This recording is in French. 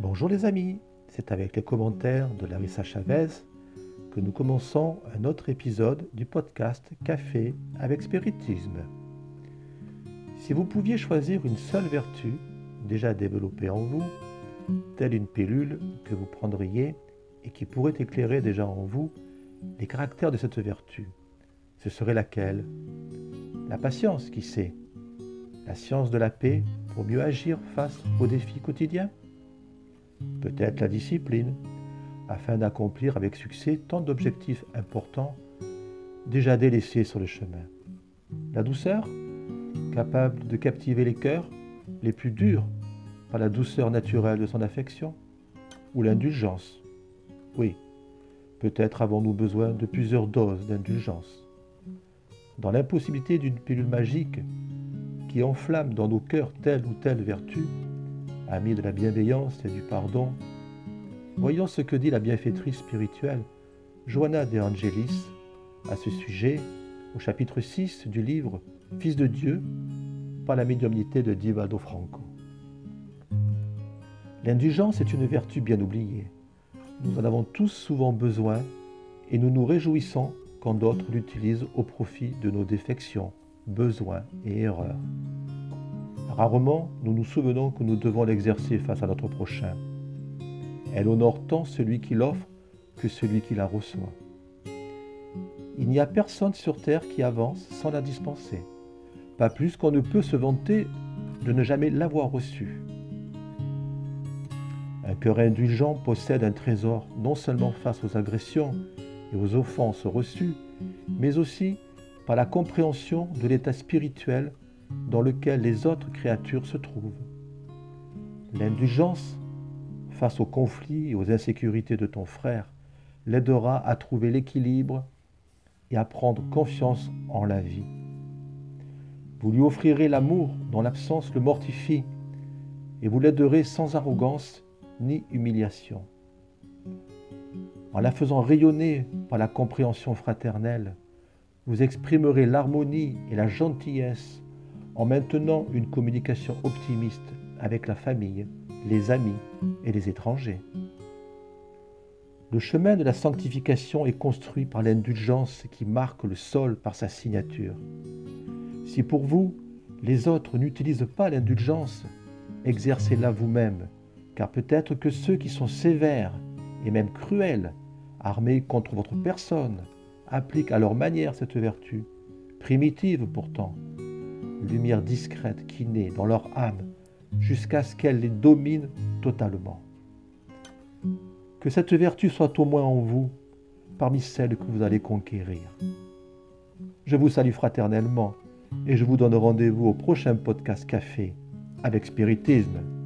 Bonjour les amis, c'est avec les commentaires de Larissa Chavez que nous commençons un autre épisode du podcast Café avec Spiritisme. Si vous pouviez choisir une seule vertu déjà développée en vous, telle une pilule que vous prendriez et qui pourrait éclairer déjà en vous les caractères de cette vertu, ce serait laquelle? La patience, qui sait? La science de la paix pour mieux agir face aux défis quotidiens? Peut-être la discipline, afin d'accomplir avec succès tant d'objectifs importants déjà délaissés sur le chemin. La douceur, capable de captiver les cœurs les plus durs par la douceur naturelle de son affection, ou l'indulgence. Oui, peut-être avons-nous besoin de plusieurs doses d'indulgence. Dans l'impossibilité d'une pilule magique qui enflamme dans nos cœurs telle ou telle vertu, amis de la bienveillance et du pardon, voyons ce que dit la bienfaitrice spirituelle Joanna de Angelis à ce sujet au chapitre 6 du livre Fils de Dieu par la médiumnité de Divaldo Franco. L'indulgence est une vertu bien oubliée. Nous en avons tous souvent besoin et nous nous réjouissons quand d'autres l'utilisent au profit de nos défections, besoins et erreurs. Rarement, nous nous souvenons que nous devons l'exercer face à notre prochain. Elle honore tant celui qui l'offre que celui qui la reçoit. Il n'y a personne sur terre qui avance sans la dispenser, pas plus qu'on ne peut se vanter de ne jamais l'avoir reçue. Un cœur indulgent possède un trésor non seulement face aux agressions et aux offenses reçues, mais aussi par la compréhension de l'état spirituel dans lequel les autres créatures se trouvent. L'indulgence face aux conflits et aux insécurités de ton frère l'aidera à trouver l'équilibre et à prendre confiance en la vie. Vous lui offrirez l'amour dont l'absence le mortifie et vous l'aiderez sans arrogance ni humiliation. En la faisant rayonner par la compréhension fraternelle, vous exprimerez l'harmonie et la gentillesse en maintenant une communication optimiste avec la famille, les amis et les étrangers. Le chemin de la sanctification est construit par l'indulgence qui marque le sol par sa signature. Si pour vous, les autres n'utilisent pas l'indulgence, exercez-la vous-même, car peut-être que ceux qui sont sévères et même cruels, armés contre votre personne, appliquent à leur manière cette vertu, primitive pourtant, lumière discrète qui naît dans leur âme jusqu'à ce qu'elle les domine totalement. Que cette vertu soit au moins en vous, parmi celles que vous allez conquérir. Je vous salue fraternellement et je vous donne rendez-vous au prochain podcast café avec spiritisme.